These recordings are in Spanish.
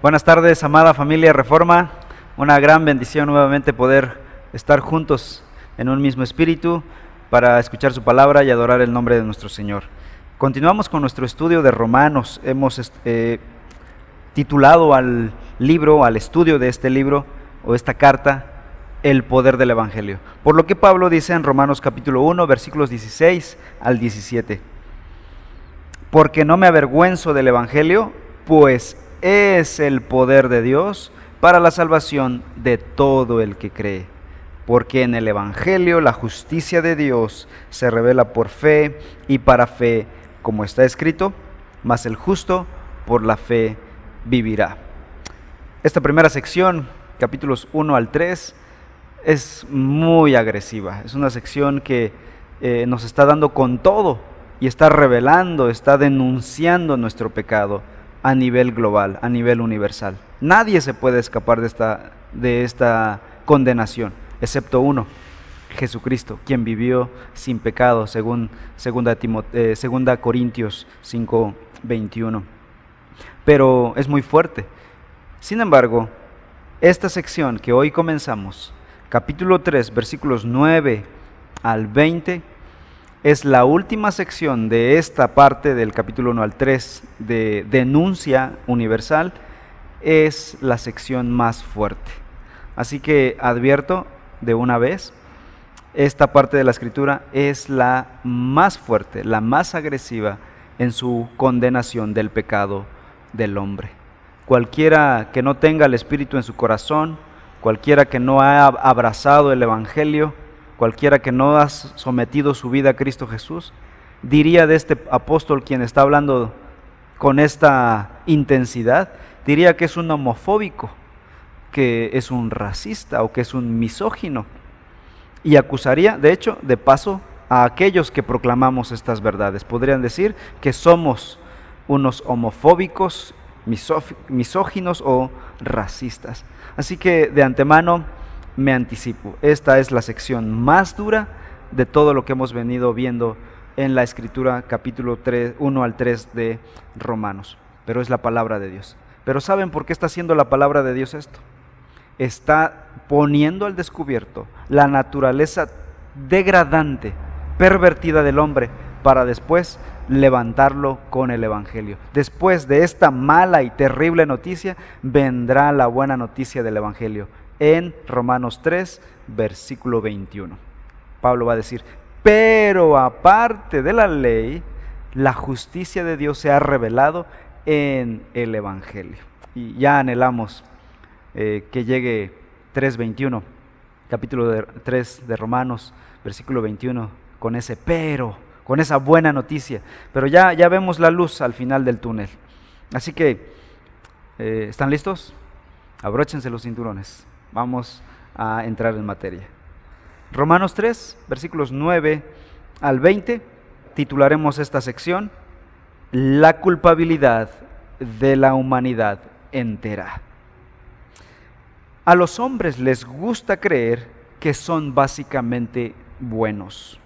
Buenas tardes, amada familia Reforma. Una gran bendición nuevamente poder estar juntos en un mismo espíritu para escuchar su palabra y adorar el nombre de nuestro Señor. Continuamos con nuestro estudio de Romanos. Hemos eh, titulado al libro, al estudio de este libro o esta carta, El poder del Evangelio. Por lo que Pablo dice en Romanos capítulo 1, versículos 16 al 17. Porque no me avergüenzo del Evangelio, pues es el poder de Dios para la salvación de todo el que cree. Porque en el Evangelio la justicia de Dios se revela por fe y para fe, como está escrito, mas el justo por la fe vivirá. Esta primera sección, capítulos 1 al 3, es muy agresiva. Es una sección que eh, nos está dando con todo y está revelando, está denunciando nuestro pecado a nivel global, a nivel universal. Nadie se puede escapar de esta, de esta condenación, excepto uno, Jesucristo, quien vivió sin pecado, según 2 eh, segunda Corintios 5, 21. Pero es muy fuerte. Sin embargo, esta sección que hoy comenzamos, capítulo 3, versículos 9 al 20, es la última sección de esta parte del capítulo 1 al 3 de denuncia universal, es la sección más fuerte. Así que advierto de una vez, esta parte de la escritura es la más fuerte, la más agresiva en su condenación del pecado del hombre. Cualquiera que no tenga el Espíritu en su corazón, cualquiera que no haya abrazado el Evangelio, cualquiera que no ha sometido su vida a Cristo Jesús, diría de este apóstol quien está hablando con esta intensidad, diría que es un homofóbico, que es un racista o que es un misógino. Y acusaría, de hecho, de paso, a aquellos que proclamamos estas verdades. Podrían decir que somos unos homofóbicos, misóginos o racistas. Así que de antemano me anticipo. Esta es la sección más dura de todo lo que hemos venido viendo en la escritura capítulo 3, 1 al 3 de Romanos. Pero es la palabra de Dios. Pero ¿saben por qué está haciendo la palabra de Dios esto? Está poniendo al descubierto la naturaleza degradante, pervertida del hombre, para después levantarlo con el Evangelio. Después de esta mala y terrible noticia, vendrá la buena noticia del Evangelio en Romanos 3, versículo 21. Pablo va a decir, pero aparte de la ley, la justicia de Dios se ha revelado en el Evangelio. Y ya anhelamos eh, que llegue 3.21, capítulo 3 de Romanos, versículo 21, con ese pero, con esa buena noticia. Pero ya, ya vemos la luz al final del túnel. Así que, eh, ¿están listos? Abróchense los cinturones. Vamos a entrar en materia. Romanos 3, versículos 9 al 20, titularemos esta sección, La culpabilidad de la humanidad entera. A los hombres les gusta creer que son básicamente buenos.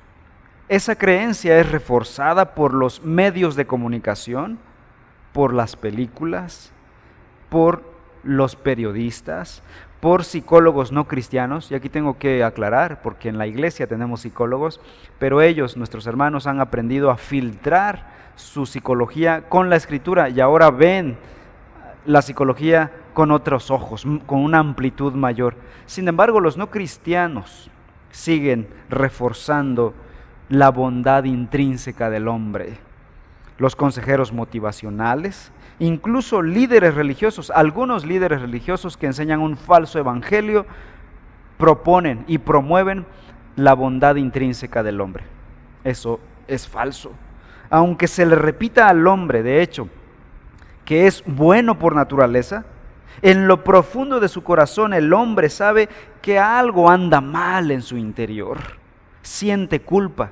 Esa creencia es reforzada por los medios de comunicación, por las películas, por los periodistas, por psicólogos no cristianos, y aquí tengo que aclarar, porque en la iglesia tenemos psicólogos, pero ellos, nuestros hermanos, han aprendido a filtrar su psicología con la escritura y ahora ven la psicología con otros ojos, con una amplitud mayor. Sin embargo, los no cristianos siguen reforzando la bondad intrínseca del hombre. Los consejeros motivacionales, incluso líderes religiosos, algunos líderes religiosos que enseñan un falso evangelio, proponen y promueven la bondad intrínseca del hombre. Eso es falso. Aunque se le repita al hombre, de hecho, que es bueno por naturaleza, en lo profundo de su corazón el hombre sabe que algo anda mal en su interior, siente culpa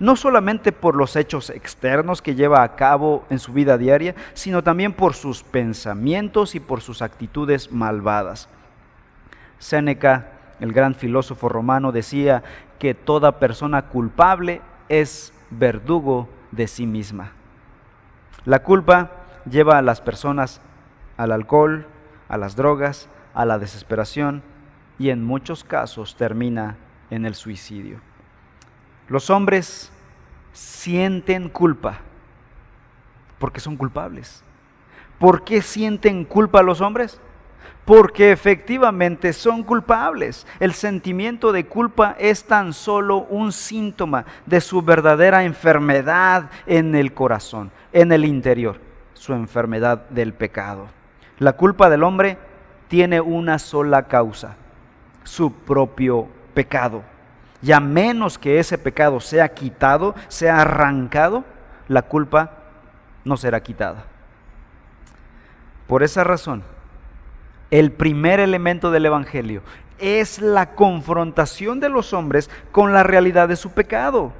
no solamente por los hechos externos que lleva a cabo en su vida diaria, sino también por sus pensamientos y por sus actitudes malvadas. Séneca, el gran filósofo romano, decía que toda persona culpable es verdugo de sí misma. La culpa lleva a las personas al alcohol, a las drogas, a la desesperación y en muchos casos termina en el suicidio. Los hombres sienten culpa porque son culpables. ¿Por qué sienten culpa los hombres? Porque efectivamente son culpables. El sentimiento de culpa es tan solo un síntoma de su verdadera enfermedad en el corazón, en el interior, su enfermedad del pecado. La culpa del hombre tiene una sola causa, su propio pecado. Y a menos que ese pecado sea quitado, sea arrancado, la culpa no será quitada. Por esa razón, el primer elemento del Evangelio es la confrontación de los hombres con la realidad de su pecado.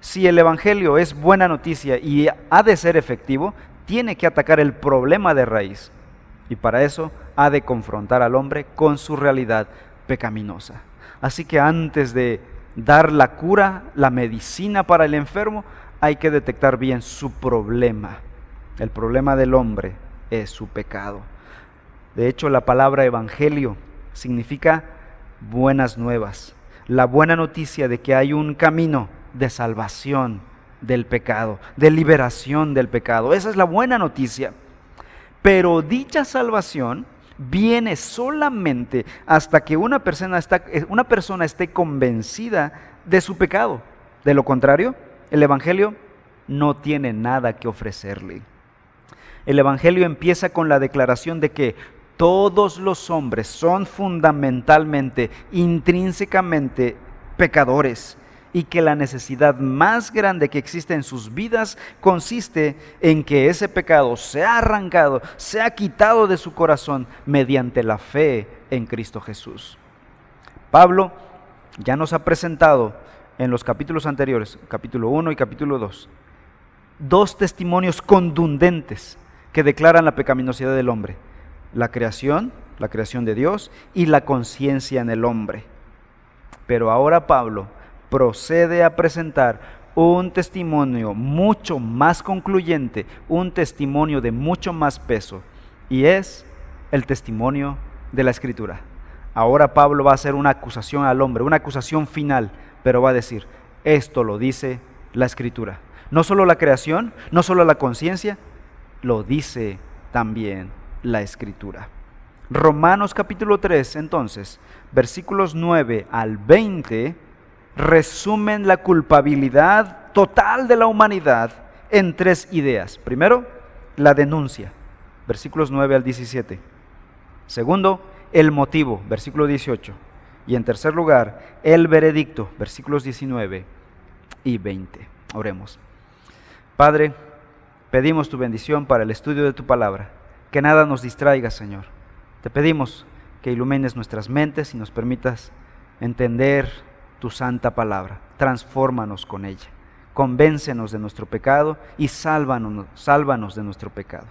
Si el Evangelio es buena noticia y ha de ser efectivo, tiene que atacar el problema de raíz. Y para eso ha de confrontar al hombre con su realidad pecaminosa. Así que antes de dar la cura, la medicina para el enfermo, hay que detectar bien su problema. El problema del hombre es su pecado. De hecho, la palabra evangelio significa buenas nuevas. La buena noticia de que hay un camino de salvación del pecado, de liberación del pecado. Esa es la buena noticia. Pero dicha salvación viene solamente hasta que una persona, está, una persona esté convencida de su pecado. De lo contrario, el Evangelio no tiene nada que ofrecerle. El Evangelio empieza con la declaración de que todos los hombres son fundamentalmente, intrínsecamente pecadores y que la necesidad más grande que existe en sus vidas consiste en que ese pecado sea arrancado, sea quitado de su corazón mediante la fe en Cristo Jesús. Pablo ya nos ha presentado en los capítulos anteriores, capítulo 1 y capítulo 2, dos testimonios contundentes que declaran la pecaminosidad del hombre. La creación, la creación de Dios y la conciencia en el hombre. Pero ahora Pablo procede a presentar un testimonio mucho más concluyente, un testimonio de mucho más peso, y es el testimonio de la Escritura. Ahora Pablo va a hacer una acusación al hombre, una acusación final, pero va a decir, esto lo dice la Escritura. No solo la creación, no solo la conciencia, lo dice también la Escritura. Romanos capítulo 3, entonces, versículos 9 al 20, resumen la culpabilidad total de la humanidad en tres ideas. Primero, la denuncia, versículos 9 al 17. Segundo, el motivo, versículo 18. Y en tercer lugar, el veredicto, versículos 19 y 20. Oremos. Padre, pedimos tu bendición para el estudio de tu palabra. Que nada nos distraiga, Señor. Te pedimos que ilumines nuestras mentes y nos permitas entender tu santa palabra. Transfórmanos con ella. Convéncenos de nuestro pecado y sálvanos, sálvanos de nuestro pecado.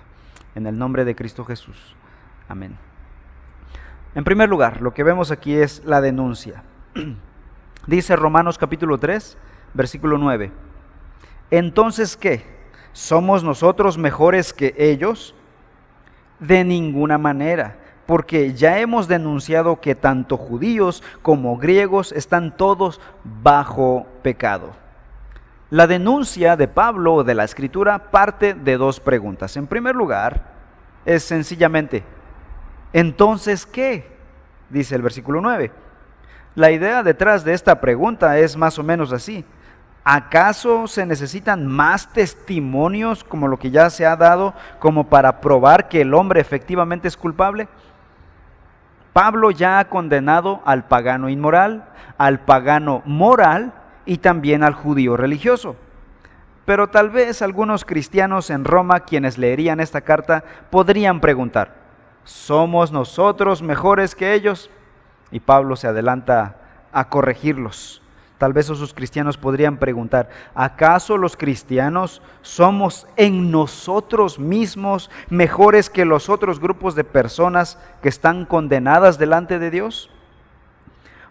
En el nombre de Cristo Jesús. Amén. En primer lugar, lo que vemos aquí es la denuncia. Dice Romanos capítulo 3, versículo 9. Entonces, ¿qué? ¿Somos nosotros mejores que ellos? De ninguna manera, porque ya hemos denunciado que tanto judíos como griegos están todos bajo pecado. La denuncia de Pablo o de la escritura parte de dos preguntas. En primer lugar, es sencillamente, entonces, ¿qué? Dice el versículo 9. La idea detrás de esta pregunta es más o menos así. ¿Acaso se necesitan más testimonios como lo que ya se ha dado como para probar que el hombre efectivamente es culpable? Pablo ya ha condenado al pagano inmoral, al pagano moral y también al judío religioso. Pero tal vez algunos cristianos en Roma, quienes leerían esta carta, podrían preguntar, ¿somos nosotros mejores que ellos? Y Pablo se adelanta a corregirlos. Tal vez esos cristianos podrían preguntar, ¿acaso los cristianos somos en nosotros mismos mejores que los otros grupos de personas que están condenadas delante de Dios?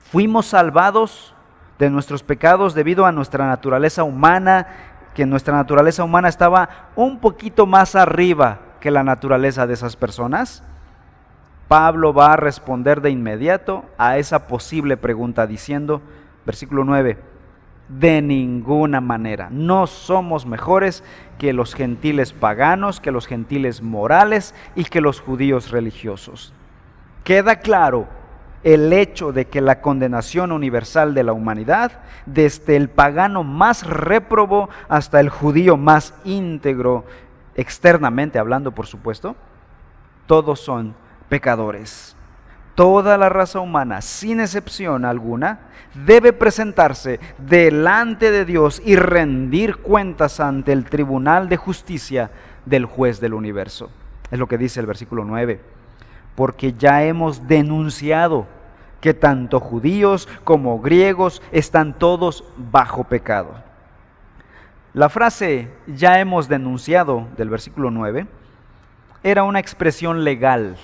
¿Fuimos salvados de nuestros pecados debido a nuestra naturaleza humana, que nuestra naturaleza humana estaba un poquito más arriba que la naturaleza de esas personas? Pablo va a responder de inmediato a esa posible pregunta diciendo, versículo 9, de ninguna manera. No somos mejores que los gentiles paganos, que los gentiles morales y que los judíos religiosos. Queda claro el hecho de que la condenación universal de la humanidad, desde el pagano más réprobo hasta el judío más íntegro, externamente hablando por supuesto, todos son pecadores. Toda la raza humana, sin excepción alguna, debe presentarse delante de Dios y rendir cuentas ante el tribunal de justicia del juez del universo. Es lo que dice el versículo 9. Porque ya hemos denunciado que tanto judíos como griegos están todos bajo pecado. La frase ya hemos denunciado del versículo 9 era una expresión legal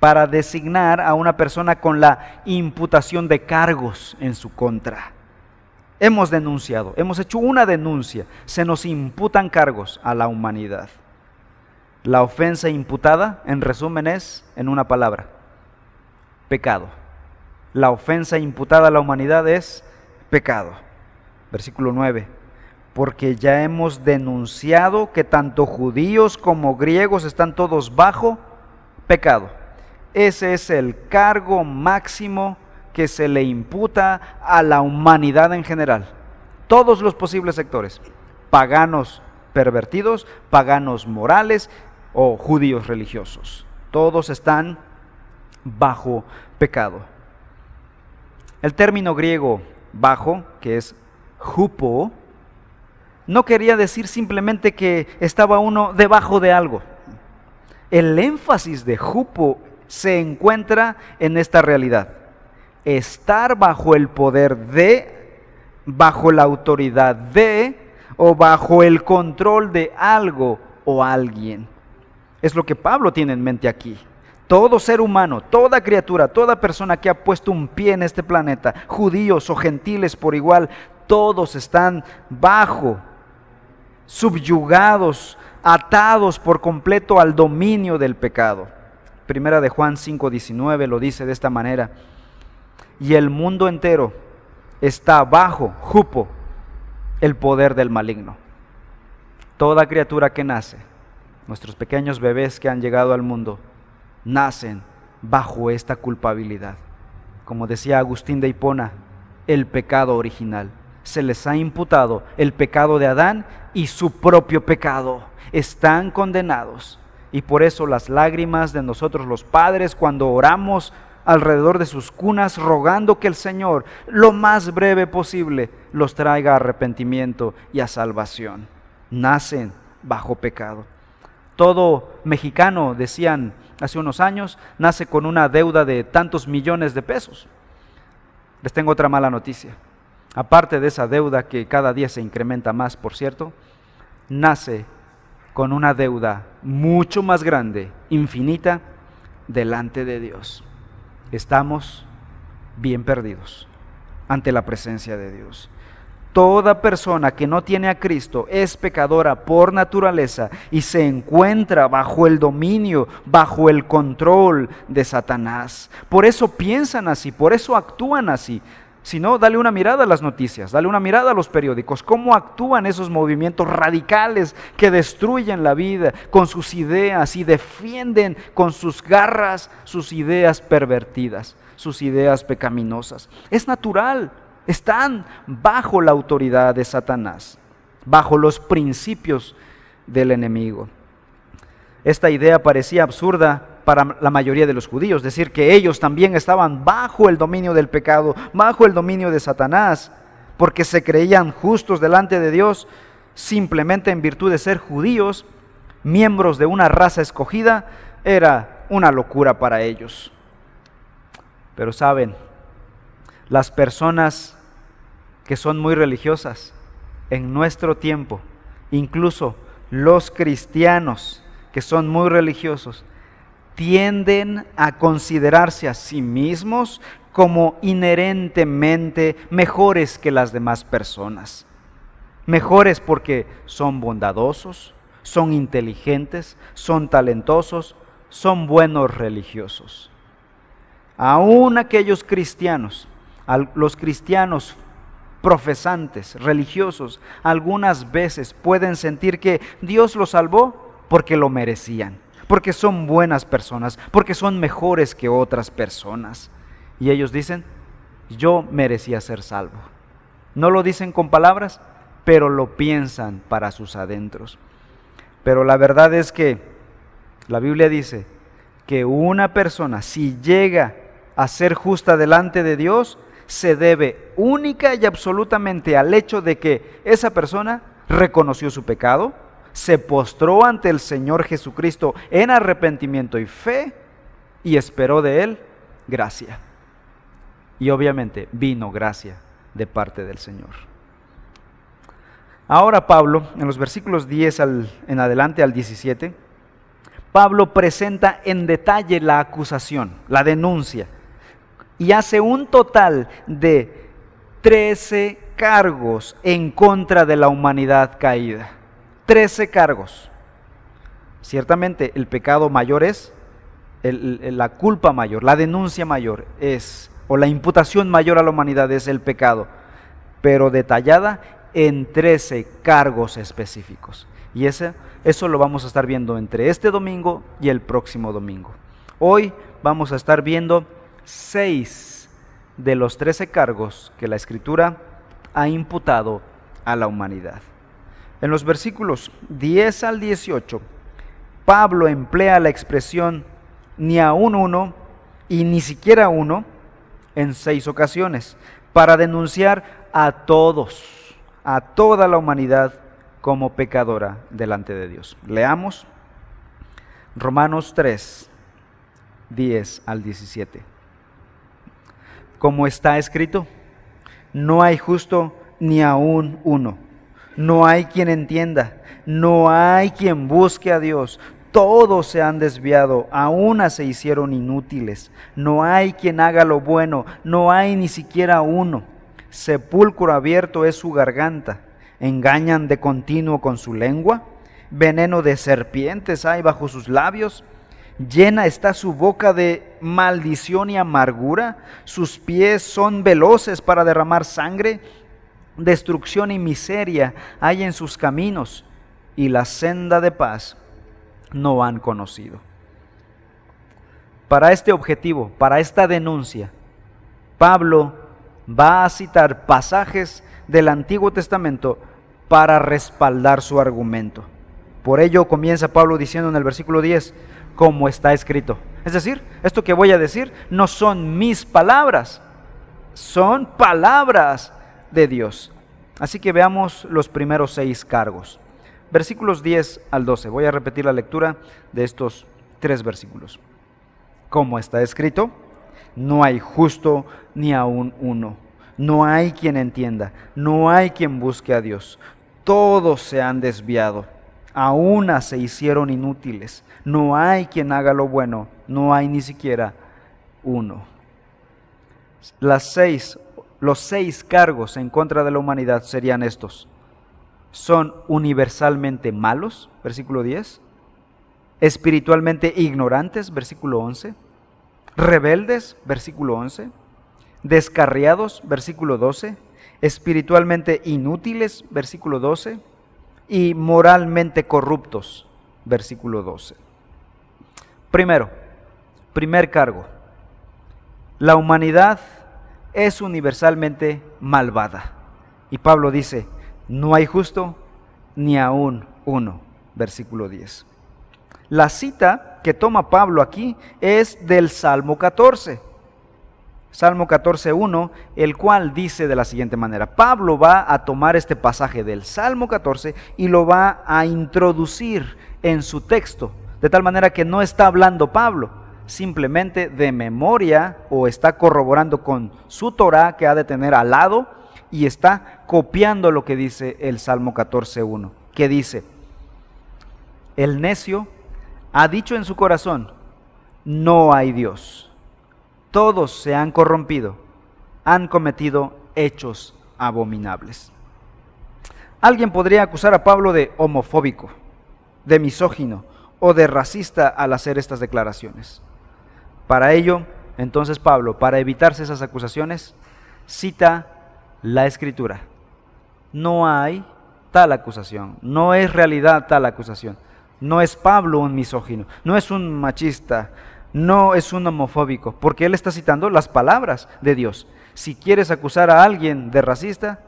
para designar a una persona con la imputación de cargos en su contra. Hemos denunciado, hemos hecho una denuncia, se nos imputan cargos a la humanidad. La ofensa imputada, en resumen, es, en una palabra, pecado. La ofensa imputada a la humanidad es pecado. Versículo 9. Porque ya hemos denunciado que tanto judíos como griegos están todos bajo pecado. Ese es el cargo máximo que se le imputa a la humanidad en general. Todos los posibles sectores, paganos pervertidos, paganos morales o judíos religiosos. Todos están bajo pecado. El término griego bajo, que es hupo, no quería decir simplemente que estaba uno debajo de algo. El énfasis de hupo se encuentra en esta realidad. Estar bajo el poder de, bajo la autoridad de o bajo el control de algo o alguien. Es lo que Pablo tiene en mente aquí. Todo ser humano, toda criatura, toda persona que ha puesto un pie en este planeta, judíos o gentiles por igual, todos están bajo, subyugados, atados por completo al dominio del pecado. Primera de Juan 5:19 lo dice de esta manera. Y el mundo entero está bajo, jupo, el poder del maligno. Toda criatura que nace, nuestros pequeños bebés que han llegado al mundo, nacen bajo esta culpabilidad. Como decía Agustín de Hipona, el pecado original. Se les ha imputado el pecado de Adán y su propio pecado. Están condenados y por eso las lágrimas de nosotros los padres cuando oramos alrededor de sus cunas rogando que el Señor lo más breve posible los traiga a arrepentimiento y a salvación. Nacen bajo pecado. Todo mexicano, decían hace unos años, nace con una deuda de tantos millones de pesos. Les tengo otra mala noticia. Aparte de esa deuda que cada día se incrementa más, por cierto, nace con una deuda mucho más grande, infinita, delante de Dios. Estamos bien perdidos ante la presencia de Dios. Toda persona que no tiene a Cristo es pecadora por naturaleza y se encuentra bajo el dominio, bajo el control de Satanás. Por eso piensan así, por eso actúan así. Si no, dale una mirada a las noticias, dale una mirada a los periódicos, cómo actúan esos movimientos radicales que destruyen la vida con sus ideas y defienden con sus garras sus ideas pervertidas, sus ideas pecaminosas. Es natural, están bajo la autoridad de Satanás, bajo los principios del enemigo. Esta idea parecía absurda para la mayoría de los judíos, decir que ellos también estaban bajo el dominio del pecado, bajo el dominio de Satanás, porque se creían justos delante de Dios simplemente en virtud de ser judíos, miembros de una raza escogida, era una locura para ellos. Pero saben, las personas que son muy religiosas en nuestro tiempo, incluso los cristianos que son muy religiosos, tienden a considerarse a sí mismos como inherentemente mejores que las demás personas. Mejores porque son bondadosos, son inteligentes, son talentosos son buenos religiosos. Aún aquellos cristianos, los cristianos profesantes, religiosos, algunas veces pueden sentir que Dios los salvó porque lo merecían, porque son buenas personas, porque son mejores que otras personas. Y ellos dicen, yo merecía ser salvo. No lo dicen con palabras, pero lo piensan para sus adentros. Pero la verdad es que la Biblia dice que una persona, si llega a ser justa delante de Dios, se debe única y absolutamente al hecho de que esa persona reconoció su pecado, se postró ante el Señor Jesucristo en arrepentimiento y fe y esperó de Él gracia. Y obviamente vino gracia de parte del Señor. Ahora Pablo, en los versículos 10 en adelante al 17, Pablo presenta en detalle la acusación, la denuncia, y hace un total de 13 cargos en contra de la humanidad caída. 13 cargos. Ciertamente el pecado mayor es, la culpa mayor, la denuncia mayor es, o la imputación mayor a la humanidad es el pecado, pero detallada en 13 cargos específicos. Y ese, eso lo vamos a estar viendo entre este domingo y el próximo domingo. Hoy vamos a estar viendo 6 de los 13 cargos que la Escritura ha imputado a la humanidad. En los versículos 10 al 18, Pablo emplea la expresión ni a un uno y ni siquiera uno en seis ocasiones para denunciar a todos a toda la humanidad como pecadora delante de Dios. Leamos Romanos 3, 10 al 17. Como está escrito, no hay justo ni aún uno. No hay quien entienda, no hay quien busque a Dios. Todos se han desviado, aún se hicieron inútiles. No hay quien haga lo bueno, no hay ni siquiera uno. Sepulcro abierto es su garganta, engañan de continuo con su lengua, veneno de serpientes hay bajo sus labios, llena está su boca de maldición y amargura, sus pies son veloces para derramar sangre, destrucción y miseria hay en sus caminos, y la senda de paz no han conocido. Para este objetivo, para esta denuncia, Pablo va a citar pasajes del Antiguo Testamento para respaldar su argumento. Por ello comienza Pablo diciendo en el versículo 10, como está escrito. Es decir, esto que voy a decir no son mis palabras, son palabras de Dios. Así que veamos los primeros seis cargos. Versículos 10 al 12. Voy a repetir la lectura de estos tres versículos. Como está escrito, no hay justo ni aún uno. No hay quien entienda, no hay quien busque a Dios. Todos se han desviado, a una se hicieron inútiles. No hay quien haga lo bueno, no hay ni siquiera uno. Las seis, los seis cargos en contra de la humanidad serían estos. Son universalmente malos, versículo 10. Espiritualmente ignorantes, versículo 11 rebeldes, versículo 11, descarriados, versículo 12, espiritualmente inútiles, versículo 12, y moralmente corruptos, versículo 12. Primero, primer cargo, la humanidad es universalmente malvada. Y Pablo dice, no hay justo ni aún uno, versículo 10. La cita que toma Pablo aquí es del Salmo 14. Salmo 14.1, el cual dice de la siguiente manera, Pablo va a tomar este pasaje del Salmo 14 y lo va a introducir en su texto, de tal manera que no está hablando Pablo, simplemente de memoria o está corroborando con su Torah que ha de tener al lado y está copiando lo que dice el Salmo 14.1, que dice, el necio ha dicho en su corazón, no hay Dios. Todos se han corrompido, han cometido hechos abominables. Alguien podría acusar a Pablo de homofóbico, de misógino o de racista al hacer estas declaraciones. Para ello, entonces Pablo, para evitarse esas acusaciones, cita la escritura. No hay tal acusación, no es realidad tal acusación. No es Pablo un misógino, no es un machista, no es un homofóbico, porque él está citando las palabras de Dios. Si quieres acusar a alguien de racista,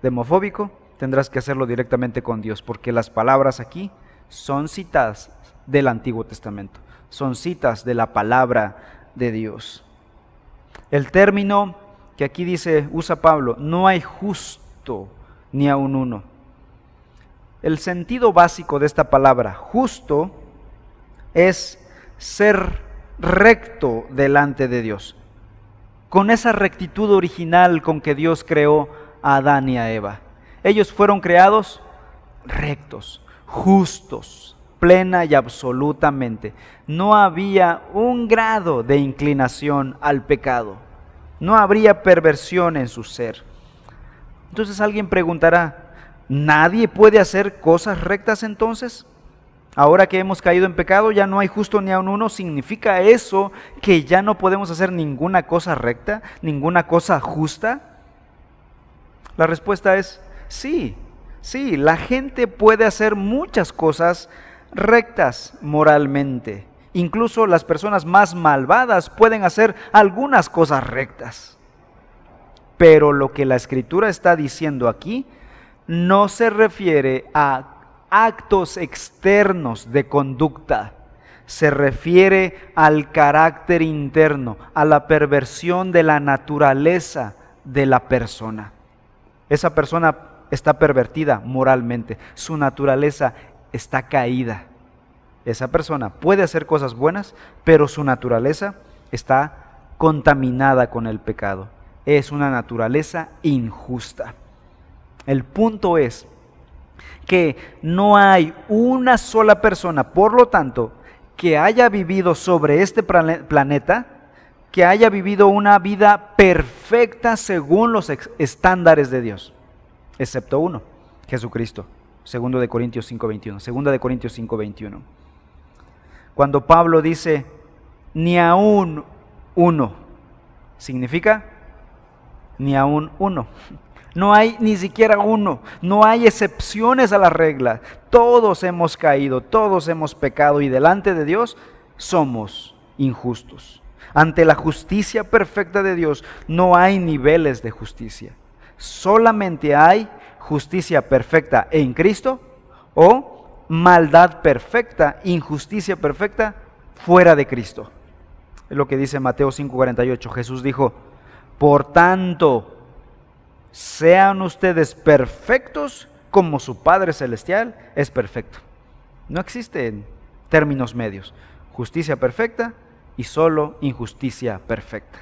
de homofóbico, tendrás que hacerlo directamente con Dios, porque las palabras aquí son citas del Antiguo Testamento, son citas de la palabra de Dios. El término que aquí dice, usa Pablo, no hay justo ni aun uno. El sentido básico de esta palabra, justo, es ser recto delante de Dios, con esa rectitud original con que Dios creó a Adán y a Eva. Ellos fueron creados rectos, justos, plena y absolutamente. No había un grado de inclinación al pecado. No habría perversión en su ser. Entonces alguien preguntará, ¿nadie puede hacer cosas rectas entonces? Ahora que hemos caído en pecado, ya no hay justo ni aun uno. ¿Significa eso que ya no podemos hacer ninguna cosa recta, ninguna cosa justa? La respuesta es sí, sí, la gente puede hacer muchas cosas rectas moralmente. Incluso las personas más malvadas pueden hacer algunas cosas rectas. Pero lo que la escritura está diciendo aquí no se refiere a actos externos de conducta, se refiere al carácter interno, a la perversión de la naturaleza de la persona. Esa persona está pervertida moralmente, su naturaleza está caída. Esa persona puede hacer cosas buenas, pero su naturaleza está contaminada con el pecado. Es una naturaleza injusta. El punto es que no hay una sola persona, por lo tanto, que haya vivido sobre este planeta, que haya vivido una vida perfecta según los estándares de Dios, excepto uno, Jesucristo. Segundo de Corintios 5:21, segunda de Corintios 5:21. Cuando Pablo dice ni aún uno, significa ni aún uno. No hay ni siquiera uno, no hay excepciones a la regla. Todos hemos caído, todos hemos pecado y delante de Dios somos injustos. Ante la justicia perfecta de Dios no hay niveles de justicia. Solamente hay justicia perfecta en Cristo o maldad perfecta, injusticia perfecta fuera de Cristo. Es lo que dice Mateo 5:48. Jesús dijo, por tanto, sean ustedes perfectos como su Padre Celestial es perfecto. No existen términos medios. Justicia perfecta y solo injusticia perfecta.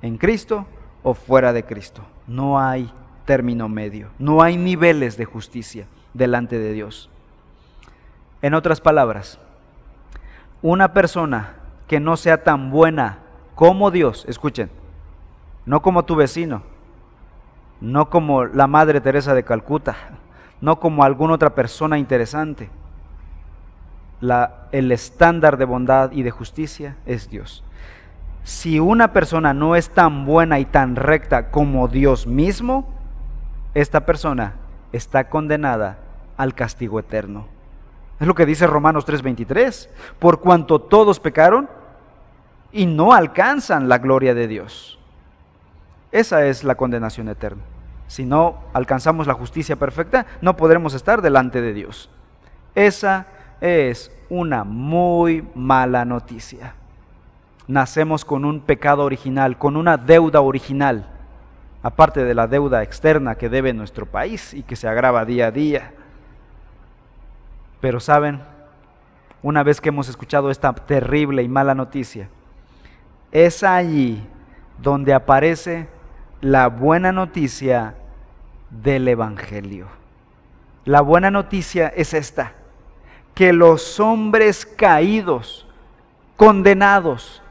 En Cristo o fuera de Cristo. No hay término medio. No hay niveles de justicia delante de Dios. En otras palabras, una persona que no sea tan buena como Dios, escuchen, no como tu vecino, no como la Madre Teresa de Calcuta, no como alguna otra persona interesante. El estándar de bondad y de justicia es Dios. Si una persona no es tan buena y tan recta como Dios mismo, esta persona está condenada al castigo eterno. Es lo que dice Romanos 3:23, por cuanto todos pecaron y no alcanzan la gloria de Dios. Esa es la condenación eterna. Si no alcanzamos la justicia perfecta, no podremos estar delante de Dios. Esa es una muy mala noticia. Nacemos con un pecado original, con una deuda original, aparte de la deuda externa que debe nuestro país y que se agrava día a día. Pero saben, una vez que hemos escuchado esta terrible y mala noticia, es allí donde aparece la buena noticia del Evangelio. La buena noticia es esta, que los hombres caídos, condenados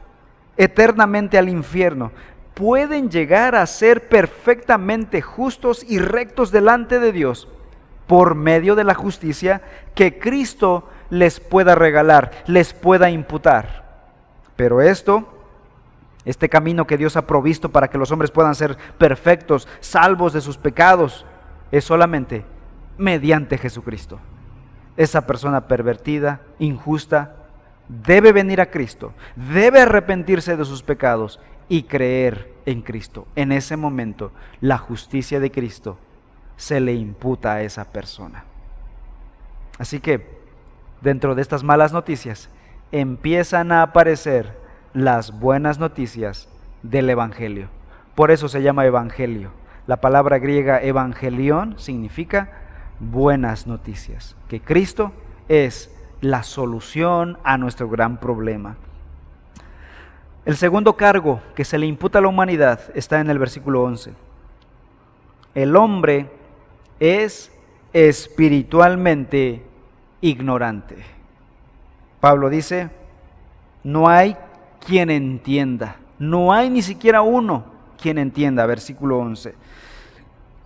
eternamente al infierno, pueden llegar a ser perfectamente justos y rectos delante de Dios por medio de la justicia que Cristo les pueda regalar, les pueda imputar. Pero esto, este camino que Dios ha provisto para que los hombres puedan ser perfectos, salvos de sus pecados, es solamente mediante Jesucristo. Esa persona pervertida, injusta, debe venir a Cristo, debe arrepentirse de sus pecados y creer en Cristo. En ese momento, la justicia de Cristo se le imputa a esa persona. Así que, dentro de estas malas noticias, empiezan a aparecer las buenas noticias del Evangelio. Por eso se llama Evangelio. La palabra griega evangelión significa buenas noticias, que Cristo es la solución a nuestro gran problema. El segundo cargo que se le imputa a la humanidad está en el versículo 11. El hombre es espiritualmente ignorante. Pablo dice, no hay quien entienda, no hay ni siquiera uno quien entienda, versículo 11.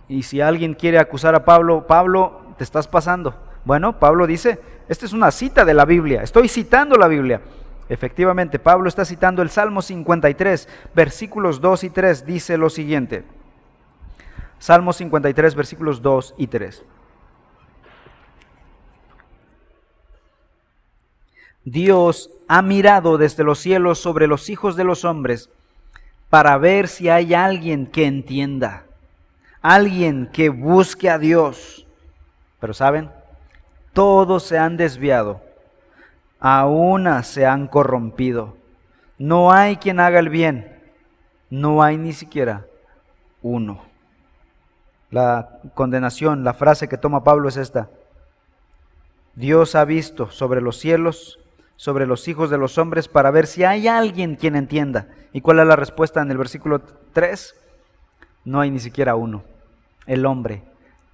Y si alguien quiere acusar a Pablo, Pablo, te estás pasando. Bueno, Pablo dice, esta es una cita de la Biblia, estoy citando la Biblia. Efectivamente, Pablo está citando el Salmo 53, versículos 2 y 3, dice lo siguiente. Salmo 53, versículos 2 y 3. Dios ha mirado desde los cielos sobre los hijos de los hombres para ver si hay alguien que entienda, alguien que busque a Dios. Pero saben, todos se han desviado, a una se han corrompido. No hay quien haga el bien, no hay ni siquiera uno. La condenación, la frase que toma Pablo es esta. Dios ha visto sobre los cielos, sobre los hijos de los hombres, para ver si hay alguien quien entienda. ¿Y cuál es la respuesta en el versículo 3? No hay ni siquiera uno. El hombre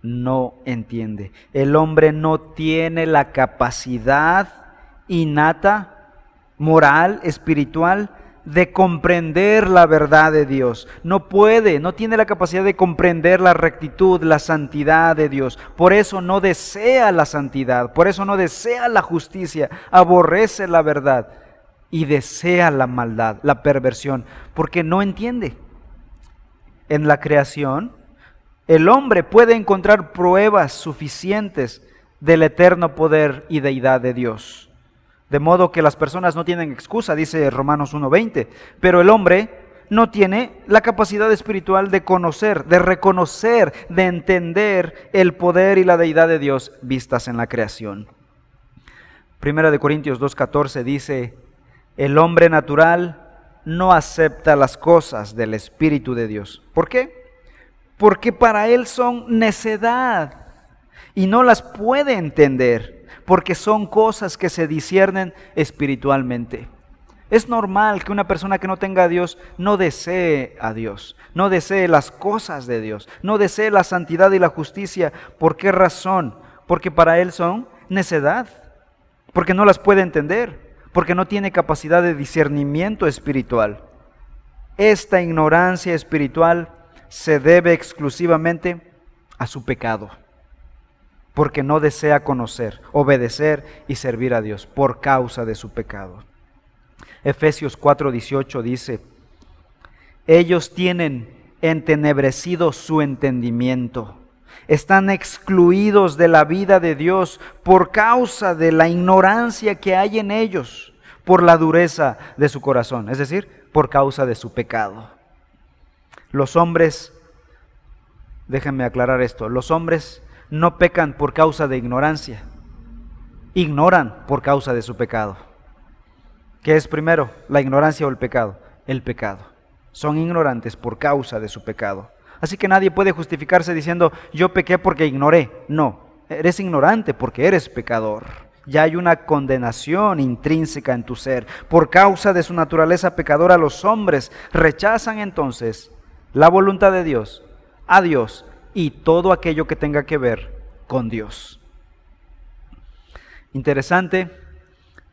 no entiende. El hombre no tiene la capacidad innata, moral, espiritual, de comprender la verdad de Dios. No puede, no tiene la capacidad de comprender la rectitud, la santidad de Dios. Por eso no desea la santidad, por eso no desea la justicia, aborrece la verdad y desea la maldad, la perversión, porque no entiende. En la creación, el hombre puede encontrar pruebas suficientes del eterno poder y deidad de Dios. De modo que las personas no tienen excusa, dice Romanos 1.20, pero el hombre no tiene la capacidad espiritual de conocer, de reconocer, de entender el poder y la deidad de Dios vistas en la creación. Primera de Corintios 2.14 dice, el hombre natural no acepta las cosas del Espíritu de Dios. ¿Por qué? porque para él son necedad y no las puede entender, porque son cosas que se disciernen espiritualmente. Es normal que una persona que no tenga a Dios no desee a Dios, no desee las cosas de Dios, no desee la santidad y la justicia. ¿Por qué razón? Porque para él son necedad, porque no las puede entender, porque no tiene capacidad de discernimiento espiritual. Esta ignorancia espiritual se debe exclusivamente a su pecado, porque no desea conocer, obedecer y servir a Dios por causa de su pecado. Efesios 4:18 dice, ellos tienen entenebrecido su entendimiento, están excluidos de la vida de Dios por causa de la ignorancia que hay en ellos, por la dureza de su corazón, es decir, por causa de su pecado. Los hombres, déjenme aclarar esto, los hombres no pecan por causa de ignorancia, ignoran por causa de su pecado. ¿Qué es primero, la ignorancia o el pecado? El pecado. Son ignorantes por causa de su pecado. Así que nadie puede justificarse diciendo, yo pequé porque ignoré. No, eres ignorante porque eres pecador. Ya hay una condenación intrínseca en tu ser. Por causa de su naturaleza pecadora, los hombres rechazan entonces la voluntad de Dios, a Dios y todo aquello que tenga que ver con Dios. Interesante,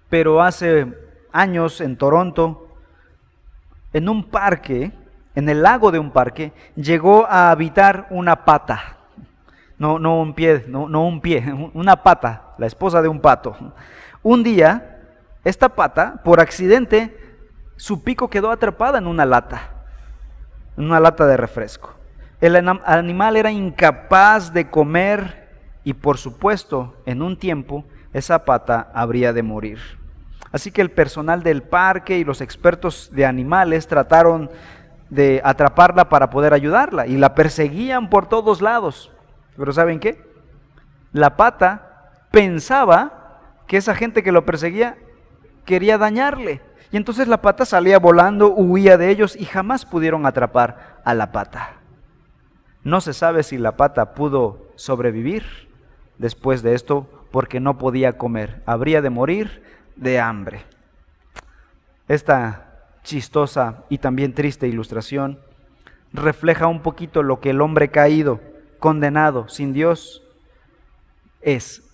pero hace años en Toronto, en un parque, en el lago de un parque, llegó a habitar una pata. no, no un pie, no, no un pie, una pata, la esposa de un pato. Un día, esta pata, por accidente, su pico quedó atrapada en una lata, en una lata de refresco. El animal era incapaz de comer y por supuesto, en un tiempo, esa pata habría de morir. Así que el personal del parque y los expertos de animales trataron de atraparla para poder ayudarla y la perseguían por todos lados. Pero ¿saben qué? La pata pensaba que esa gente que lo perseguía quería dañarle. Y entonces la pata salía volando, huía de ellos y jamás pudieron atrapar a la pata. No se sabe si la pata pudo sobrevivir después de esto porque no podía comer. Habría de morir de hambre. Esta chistosa y también triste ilustración refleja un poquito lo que el hombre caído, condenado, sin Dios, es.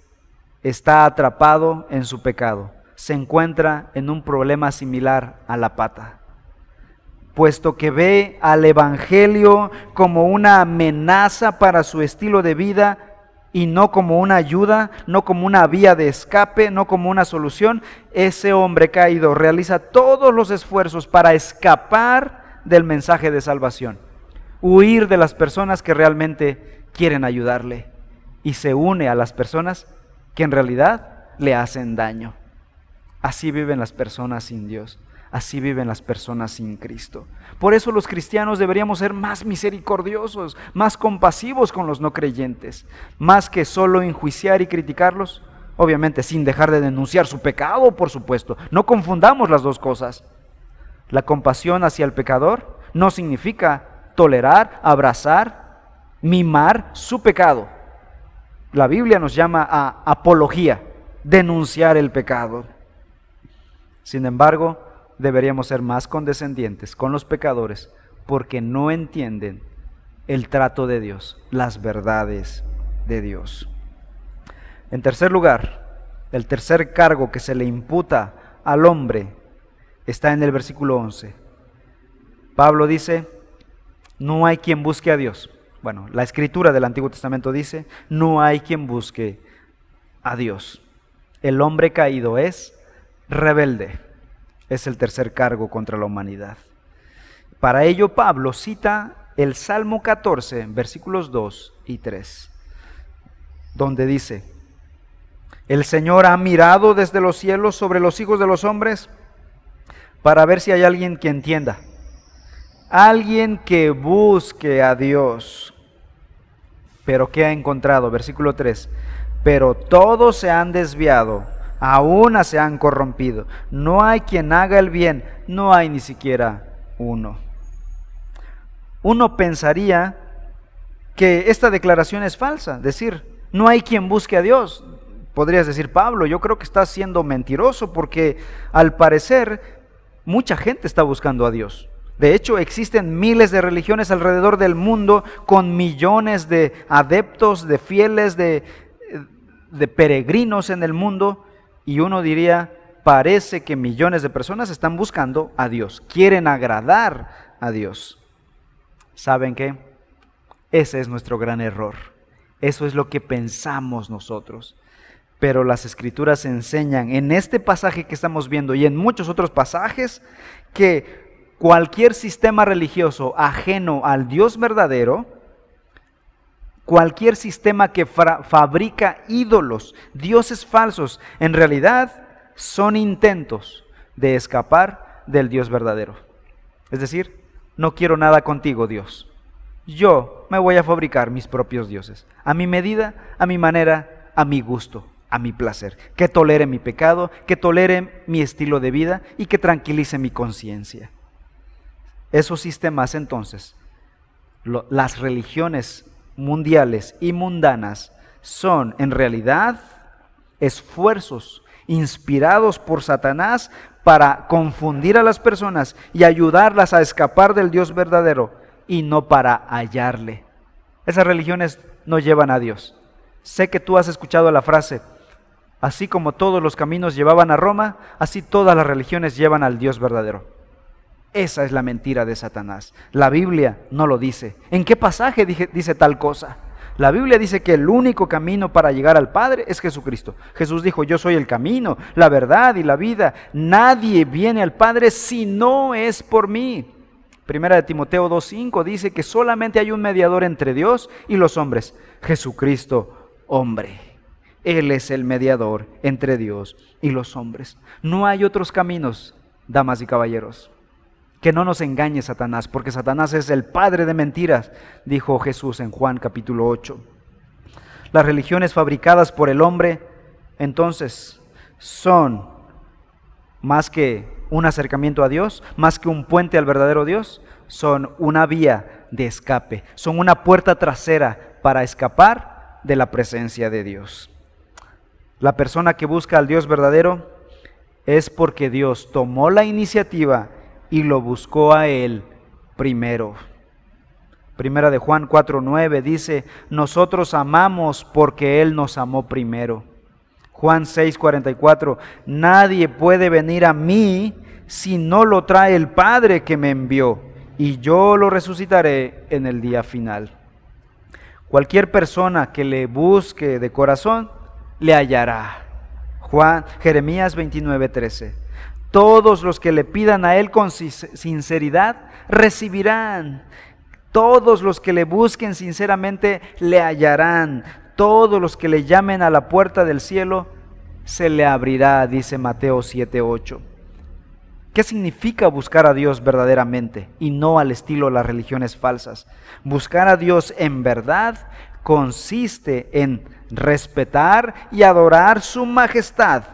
Está atrapado en su pecado. Se encuentra en un problema similar a la pata puesto que ve al Evangelio como una amenaza para su estilo de vida y no como una ayuda, no como una vía de escape, no como una solución, ese hombre caído realiza todos los esfuerzos para escapar del mensaje de salvación, huir de las personas que realmente quieren ayudarle y se une a las personas que en realidad le hacen daño. Así viven las personas sin Dios. Así viven las personas sin Cristo. Por eso los cristianos deberíamos ser más misericordiosos, más compasivos con los no creyentes, más que solo enjuiciar y criticarlos, obviamente sin dejar de denunciar su pecado, por supuesto. No confundamos las dos cosas. La compasión hacia el pecador no significa tolerar, abrazar, mimar su pecado. La Biblia nos llama a apología, denunciar el pecado. Sin embargo, deberíamos ser más condescendientes con los pecadores porque no entienden el trato de Dios, las verdades de Dios. En tercer lugar, el tercer cargo que se le imputa al hombre está en el versículo 11. Pablo dice, no hay quien busque a Dios. Bueno, la escritura del Antiguo Testamento dice, no hay quien busque a Dios. El hombre caído es rebelde es el tercer cargo contra la humanidad. Para ello Pablo cita el Salmo 14, versículos 2 y 3, donde dice, el Señor ha mirado desde los cielos sobre los hijos de los hombres para ver si hay alguien que entienda, alguien que busque a Dios. Pero ¿qué ha encontrado? Versículo 3, pero todos se han desviado aún se han corrompido. No hay quien haga el bien, no hay ni siquiera uno. Uno pensaría que esta declaración es falsa, decir, no hay quien busque a Dios. Podrías decir, Pablo, yo creo que estás siendo mentiroso porque al parecer mucha gente está buscando a Dios. De hecho, existen miles de religiones alrededor del mundo con millones de adeptos, de fieles, de, de peregrinos en el mundo y uno diría, parece que millones de personas están buscando a Dios, quieren agradar a Dios. ¿Saben qué? Ese es nuestro gran error. Eso es lo que pensamos nosotros. Pero las escrituras enseñan en este pasaje que estamos viendo y en muchos otros pasajes que cualquier sistema religioso ajeno al Dios verdadero cualquier sistema que fabrica ídolos, dioses falsos, en realidad son intentos de escapar del Dios verdadero. Es decir, no quiero nada contigo, Dios. Yo me voy a fabricar mis propios dioses, a mi medida, a mi manera, a mi gusto, a mi placer, que tolere mi pecado, que tolere mi estilo de vida y que tranquilice mi conciencia. Esos sistemas entonces, las religiones mundiales y mundanas son en realidad esfuerzos inspirados por Satanás para confundir a las personas y ayudarlas a escapar del Dios verdadero y no para hallarle. Esas religiones no llevan a Dios. Sé que tú has escuchado la frase, así como todos los caminos llevaban a Roma, así todas las religiones llevan al Dios verdadero. Esa es la mentira de Satanás. La Biblia no lo dice. ¿En qué pasaje dice tal cosa? La Biblia dice que el único camino para llegar al Padre es Jesucristo. Jesús dijo, yo soy el camino, la verdad y la vida. Nadie viene al Padre si no es por mí. Primera de Timoteo 2.5 dice que solamente hay un mediador entre Dios y los hombres, Jesucristo hombre. Él es el mediador entre Dios y los hombres. No hay otros caminos, damas y caballeros. Que no nos engañe Satanás, porque Satanás es el padre de mentiras, dijo Jesús en Juan capítulo 8. Las religiones fabricadas por el hombre, entonces, son más que un acercamiento a Dios, más que un puente al verdadero Dios, son una vía de escape, son una puerta trasera para escapar de la presencia de Dios. La persona que busca al Dios verdadero es porque Dios tomó la iniciativa y lo buscó a él primero. Primera de Juan 4:9 dice, "Nosotros amamos porque él nos amó primero." Juan 6:44, "Nadie puede venir a mí si no lo trae el Padre que me envió, y yo lo resucitaré en el día final." Cualquier persona que le busque de corazón le hallará. Juan Jeremías 29:13 todos los que le pidan a Él con sinceridad recibirán. Todos los que le busquen sinceramente le hallarán. Todos los que le llamen a la puerta del cielo se le abrirá, dice Mateo 7:8. ¿Qué significa buscar a Dios verdaderamente y no al estilo de las religiones falsas? Buscar a Dios en verdad consiste en respetar y adorar su majestad,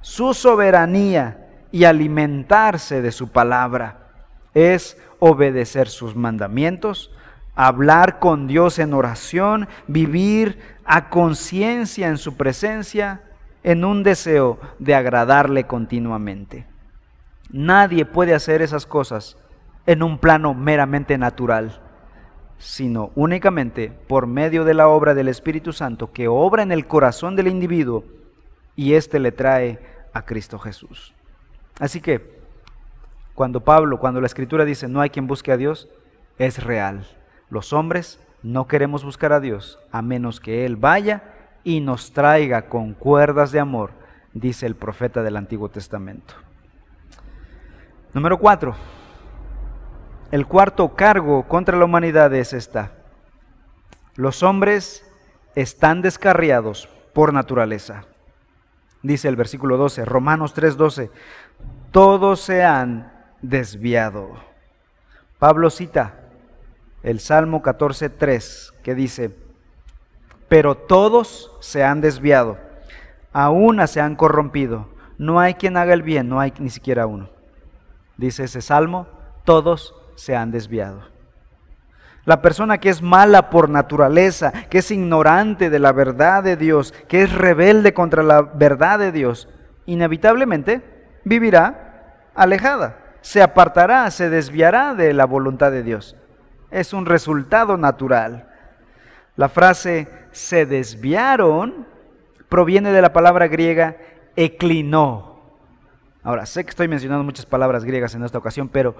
su soberanía, y alimentarse de su palabra. Es obedecer sus mandamientos, hablar con Dios en oración, vivir a conciencia en su presencia, en un deseo de agradarle continuamente. Nadie puede hacer esas cosas en un plano meramente natural, sino únicamente por medio de la obra del Espíritu Santo que obra en el corazón del individuo y éste le trae a Cristo Jesús. Así que cuando Pablo, cuando la escritura dice no hay quien busque a Dios, es real. Los hombres no queremos buscar a Dios a menos que Él vaya y nos traiga con cuerdas de amor, dice el profeta del Antiguo Testamento. Número cuatro. El cuarto cargo contra la humanidad es esta. Los hombres están descarriados por naturaleza. Dice el versículo 12, Romanos 3:12, todos se han desviado. Pablo cita el Salmo 14:3 que dice, pero todos se han desviado, a una se han corrompido, no hay quien haga el bien, no hay ni siquiera uno. Dice ese Salmo, todos se han desviado. La persona que es mala por naturaleza, que es ignorante de la verdad de Dios, que es rebelde contra la verdad de Dios, inevitablemente vivirá alejada, se apartará, se desviará de la voluntad de Dios. Es un resultado natural. La frase se desviaron proviene de la palabra griega eclinó. Ahora, sé que estoy mencionando muchas palabras griegas en esta ocasión, pero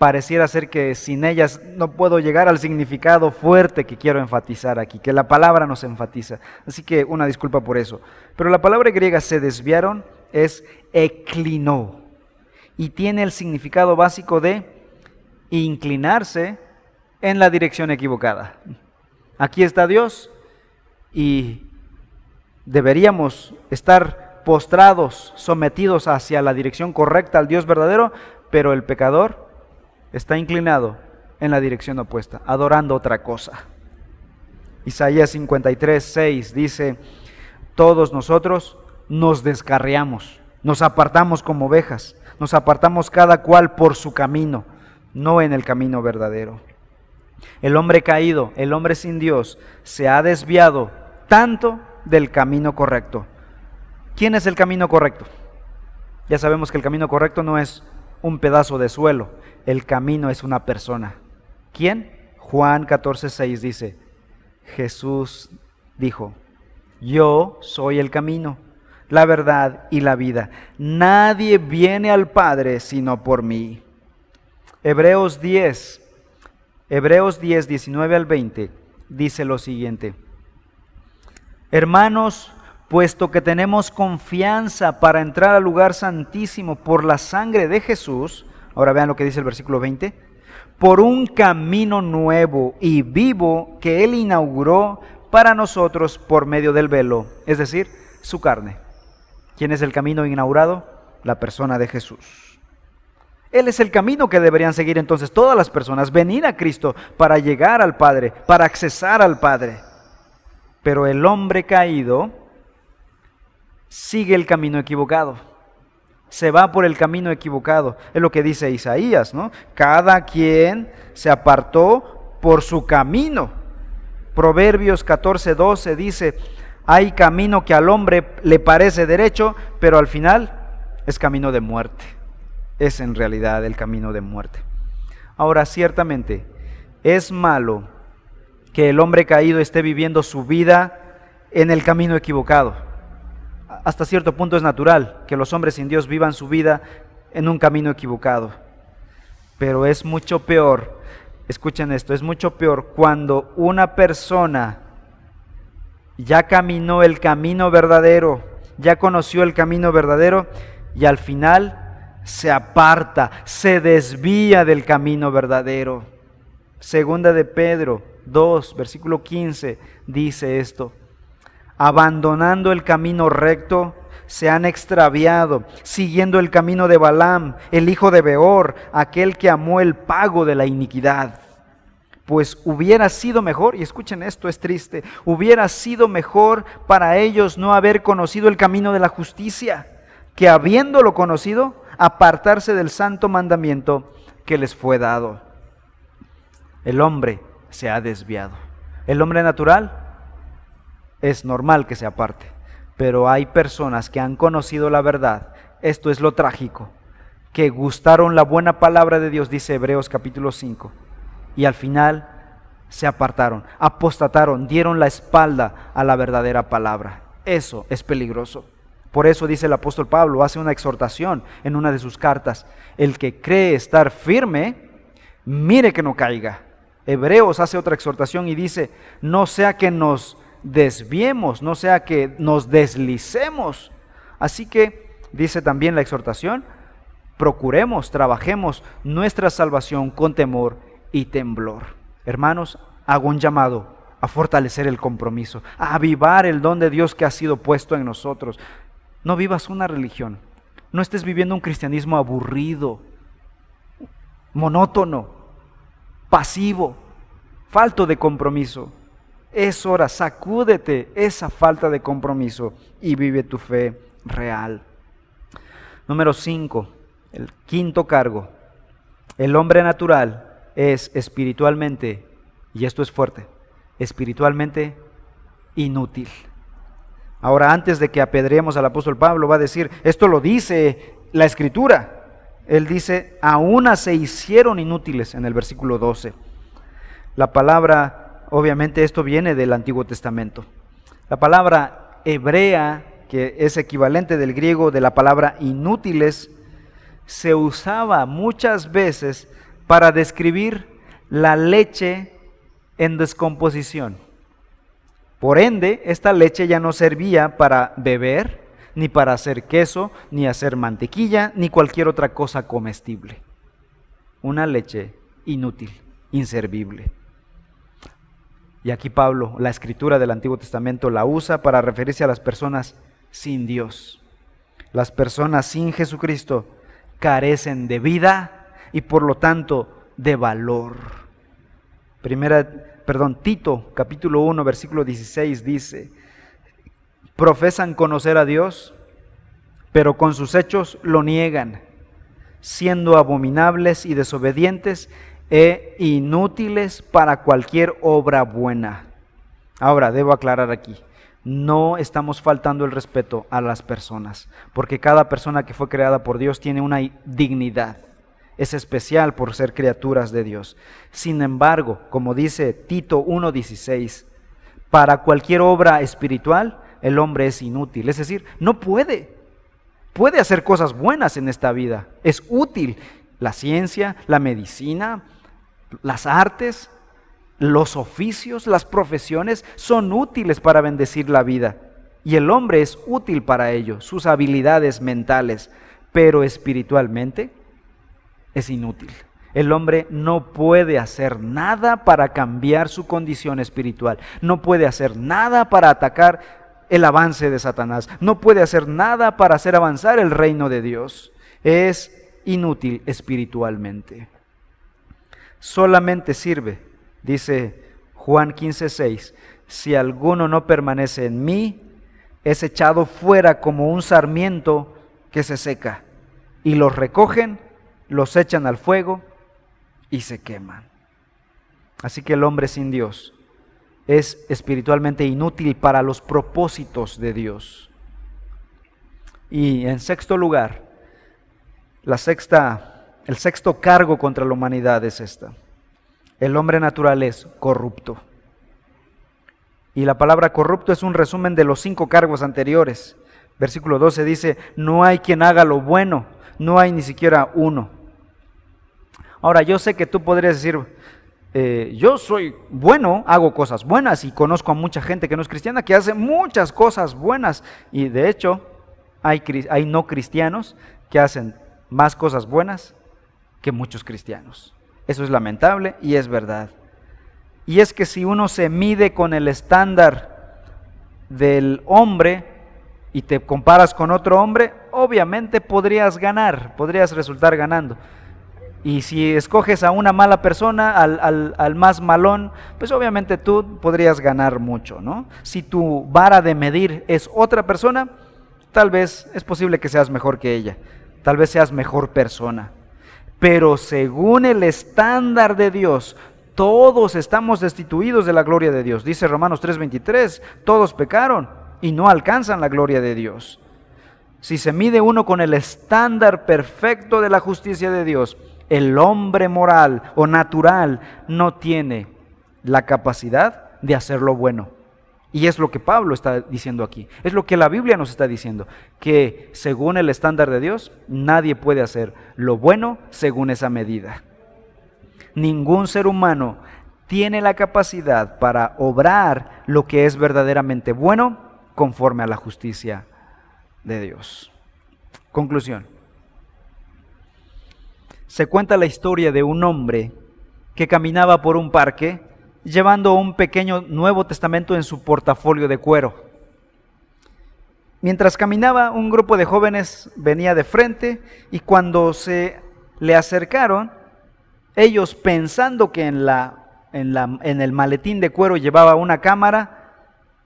pareciera ser que sin ellas no puedo llegar al significado fuerte que quiero enfatizar aquí, que la palabra nos enfatiza. Así que una disculpa por eso. Pero la palabra griega se desviaron es eclinó y tiene el significado básico de inclinarse en la dirección equivocada. Aquí está Dios y deberíamos estar postrados, sometidos hacia la dirección correcta al Dios verdadero, pero el pecador está inclinado en la dirección opuesta, adorando otra cosa. Isaías 53, 6 dice, todos nosotros nos descarriamos, nos apartamos como ovejas, nos apartamos cada cual por su camino, no en el camino verdadero. El hombre caído, el hombre sin Dios, se ha desviado tanto del camino correcto. ¿Quién es el camino correcto? Ya sabemos que el camino correcto no es un pedazo de suelo, el camino es una persona. ¿Quién? Juan 14:6 dice, Jesús dijo, yo soy el camino, la verdad y la vida. Nadie viene al Padre sino por mí. Hebreos 10, Hebreos 10, 19 al 20, dice lo siguiente. Hermanos, puesto que tenemos confianza para entrar al lugar santísimo por la sangre de Jesús, ahora vean lo que dice el versículo 20, por un camino nuevo y vivo que Él inauguró para nosotros por medio del velo, es decir, su carne. ¿Quién es el camino inaugurado? La persona de Jesús. Él es el camino que deberían seguir entonces todas las personas, venir a Cristo para llegar al Padre, para accesar al Padre. Pero el hombre caído sigue el camino equivocado. Se va por el camino equivocado. Es lo que dice Isaías, ¿no? Cada quien se apartó por su camino. Proverbios 14, 12 dice, hay camino que al hombre le parece derecho, pero al final es camino de muerte. Es en realidad el camino de muerte. Ahora, ciertamente, es malo que el hombre caído esté viviendo su vida en el camino equivocado. Hasta cierto punto es natural que los hombres sin Dios vivan su vida en un camino equivocado. Pero es mucho peor, escuchen esto, es mucho peor cuando una persona ya caminó el camino verdadero, ya conoció el camino verdadero y al final se aparta, se desvía del camino verdadero. Segunda de Pedro 2, versículo 15 dice esto. Abandonando el camino recto, se han extraviado, siguiendo el camino de Balaam, el hijo de Beor, aquel que amó el pago de la iniquidad. Pues hubiera sido mejor, y escuchen esto, es triste, hubiera sido mejor para ellos no haber conocido el camino de la justicia, que habiéndolo conocido, apartarse del santo mandamiento que les fue dado. El hombre se ha desviado. El hombre natural es normal que se aparte, pero hay personas que han conocido la verdad. Esto es lo trágico, que gustaron la buena palabra de Dios, dice Hebreos capítulo 5, y al final se apartaron, apostataron, dieron la espalda a la verdadera palabra. Eso es peligroso. Por eso dice el apóstol Pablo, hace una exhortación en una de sus cartas, el que cree estar firme, mire que no caiga. Hebreos hace otra exhortación y dice, no sea que nos desviemos, no sea que nos deslicemos. Así que, dice también la exhortación, procuremos, trabajemos nuestra salvación con temor y temblor. Hermanos, hago un llamado a fortalecer el compromiso, a avivar el don de Dios que ha sido puesto en nosotros. No vivas una religión, no estés viviendo un cristianismo aburrido, monótono, pasivo, falto de compromiso. Es hora, sacúdete esa falta de compromiso y vive tu fe real. Número 5, el quinto cargo. El hombre natural es espiritualmente, y esto es fuerte, espiritualmente inútil. Ahora, antes de que apedreemos al apóstol Pablo, va a decir, esto lo dice la escritura. Él dice, aún se hicieron inútiles en el versículo 12. La palabra, obviamente esto viene del Antiguo Testamento. La palabra hebrea, que es equivalente del griego de la palabra inútiles, se usaba muchas veces para describir la leche en descomposición. Por ende, esta leche ya no servía para beber, ni para hacer queso, ni hacer mantequilla, ni cualquier otra cosa comestible. Una leche inútil, inservible. Y aquí Pablo, la escritura del Antiguo Testamento, la usa para referirse a las personas sin Dios. Las personas sin Jesucristo carecen de vida y por lo tanto de valor. Primera, perdón, Tito capítulo 1 versículo 16 dice, profesan conocer a Dios, pero con sus hechos lo niegan, siendo abominables y desobedientes e inútiles para cualquier obra buena. Ahora, debo aclarar aquí, no estamos faltando el respeto a las personas, porque cada persona que fue creada por Dios tiene una dignidad. Es especial por ser criaturas de Dios. Sin embargo, como dice Tito 1.16, para cualquier obra espiritual, el hombre es inútil. Es decir, no puede. Puede hacer cosas buenas en esta vida. Es útil la ciencia, la medicina, las artes, los oficios, las profesiones son útiles para bendecir la vida. Y el hombre es útil para ello, sus habilidades mentales, pero espiritualmente es inútil. El hombre no puede hacer nada para cambiar su condición espiritual, no puede hacer nada para atacar el avance de Satanás, no puede hacer nada para hacer avanzar el reino de Dios. Es inútil espiritualmente. Solamente sirve, dice Juan 15:6, si alguno no permanece en mí, es echado fuera como un sarmiento que se seca, y los recogen, los echan al fuego y se queman. Así que el hombre sin Dios es espiritualmente inútil para los propósitos de Dios. Y en sexto lugar, la sexta, el sexto cargo contra la humanidad es esta. El hombre natural es corrupto. Y la palabra corrupto es un resumen de los cinco cargos anteriores. Versículo 12 dice, no hay quien haga lo bueno, no hay ni siquiera uno. Ahora, yo sé que tú podrías decir, eh, yo soy bueno, hago cosas buenas y conozco a mucha gente que no es cristiana que hace muchas cosas buenas. Y de hecho, hay, hay no cristianos que hacen más cosas buenas que muchos cristianos. Eso es lamentable y es verdad. Y es que si uno se mide con el estándar del hombre y te comparas con otro hombre, obviamente podrías ganar, podrías resultar ganando. Y si escoges a una mala persona, al, más malón, pues obviamente tú podrías ganar mucho, ¿no? Si tu vara de medir es otra persona, tal vez es posible que seas mejor que ella, tal vez seas mejor persona. Pero según el estándar de Dios, todos estamos destituidos de la gloria de Dios. Dice Romanos 3:23, todos pecaron y no alcanzan la gloria de Dios. Si se mide uno con el estándar perfecto de la justicia de Dios, el hombre moral o natural no tiene la capacidad de hacer lo bueno. Y es lo que Pablo está diciendo aquí. Es lo que la Biblia nos está diciendo. Que según el estándar de Dios, nadie puede hacer lo bueno según esa medida. Ningún ser humano tiene la capacidad para obrar lo que es verdaderamente bueno conforme a la justicia de Dios. Conclusión se cuenta la historia de un hombre que caminaba por un parque llevando un pequeño Nuevo Testamento en su portafolio de cuero. Mientras caminaba, un grupo de jóvenes venía de frente y cuando se le acercaron, ellos pensando que en, en, la, en el maletín de cuero llevaba una cámara,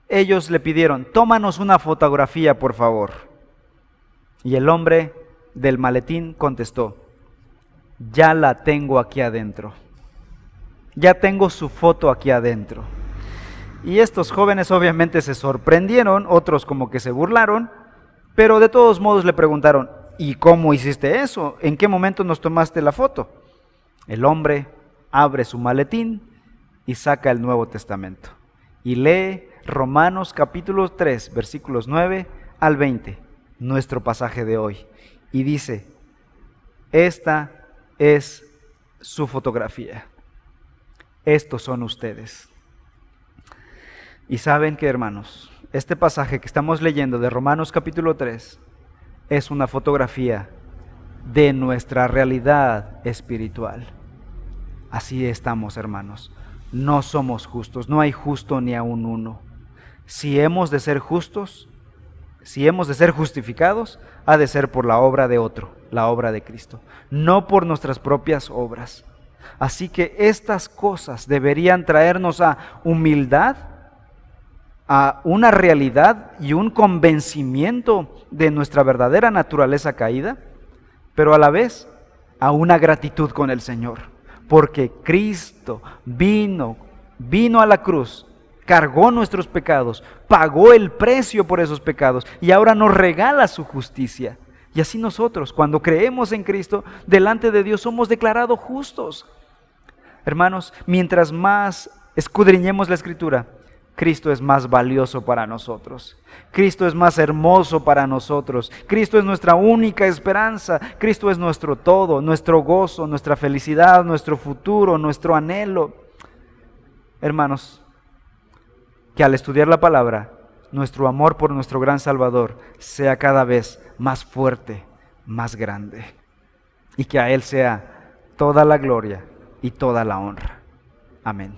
ellos le pidieron, tómanos una fotografía, por favor. Y el hombre del maletín contestó, ya la tengo aquí adentro. Ya tengo su foto aquí adentro. Y estos jóvenes obviamente se sorprendieron, otros como que se burlaron, pero de todos modos le preguntaron, ¿y cómo hiciste eso? ¿En qué momento nos tomaste la foto? El hombre abre su maletín y saca el Nuevo Testamento y lee Romanos capítulo 3, versículos 9 al 20, nuestro pasaje de hoy, y dice, esta es su fotografía. Estos son ustedes. Y saben que, hermanos, este pasaje que estamos leyendo de Romanos capítulo 3 es una fotografía de nuestra realidad espiritual. Así estamos, hermanos. No somos justos, no hay justo ni aun uno. Si hemos de ser justos, si hemos de ser justificados, ha de ser por la obra de otro, la obra de Cristo, no por nuestras propias obras. Así que estas cosas deberían traernos a humildad, a una realidad y un convencimiento de nuestra verdadera naturaleza caída, pero a la vez a una gratitud con el Señor, porque Cristo vino, vino a la cruz cargó nuestros pecados, pagó el precio por esos pecados y ahora nos regala su justicia. Y así nosotros, cuando creemos en Cristo, delante de Dios somos declarados justos. Hermanos, mientras más escudriñemos la Escritura, Cristo es más valioso para nosotros. Cristo es más hermoso para nosotros. Cristo es nuestra única esperanza. Cristo es nuestro todo, nuestro gozo, nuestra felicidad, nuestro futuro, nuestro anhelo. hermanos, que al estudiar la palabra, nuestro amor por nuestro gran Salvador sea cada vez más fuerte, más grande, y que a Él sea toda la gloria y toda la honra. Amén.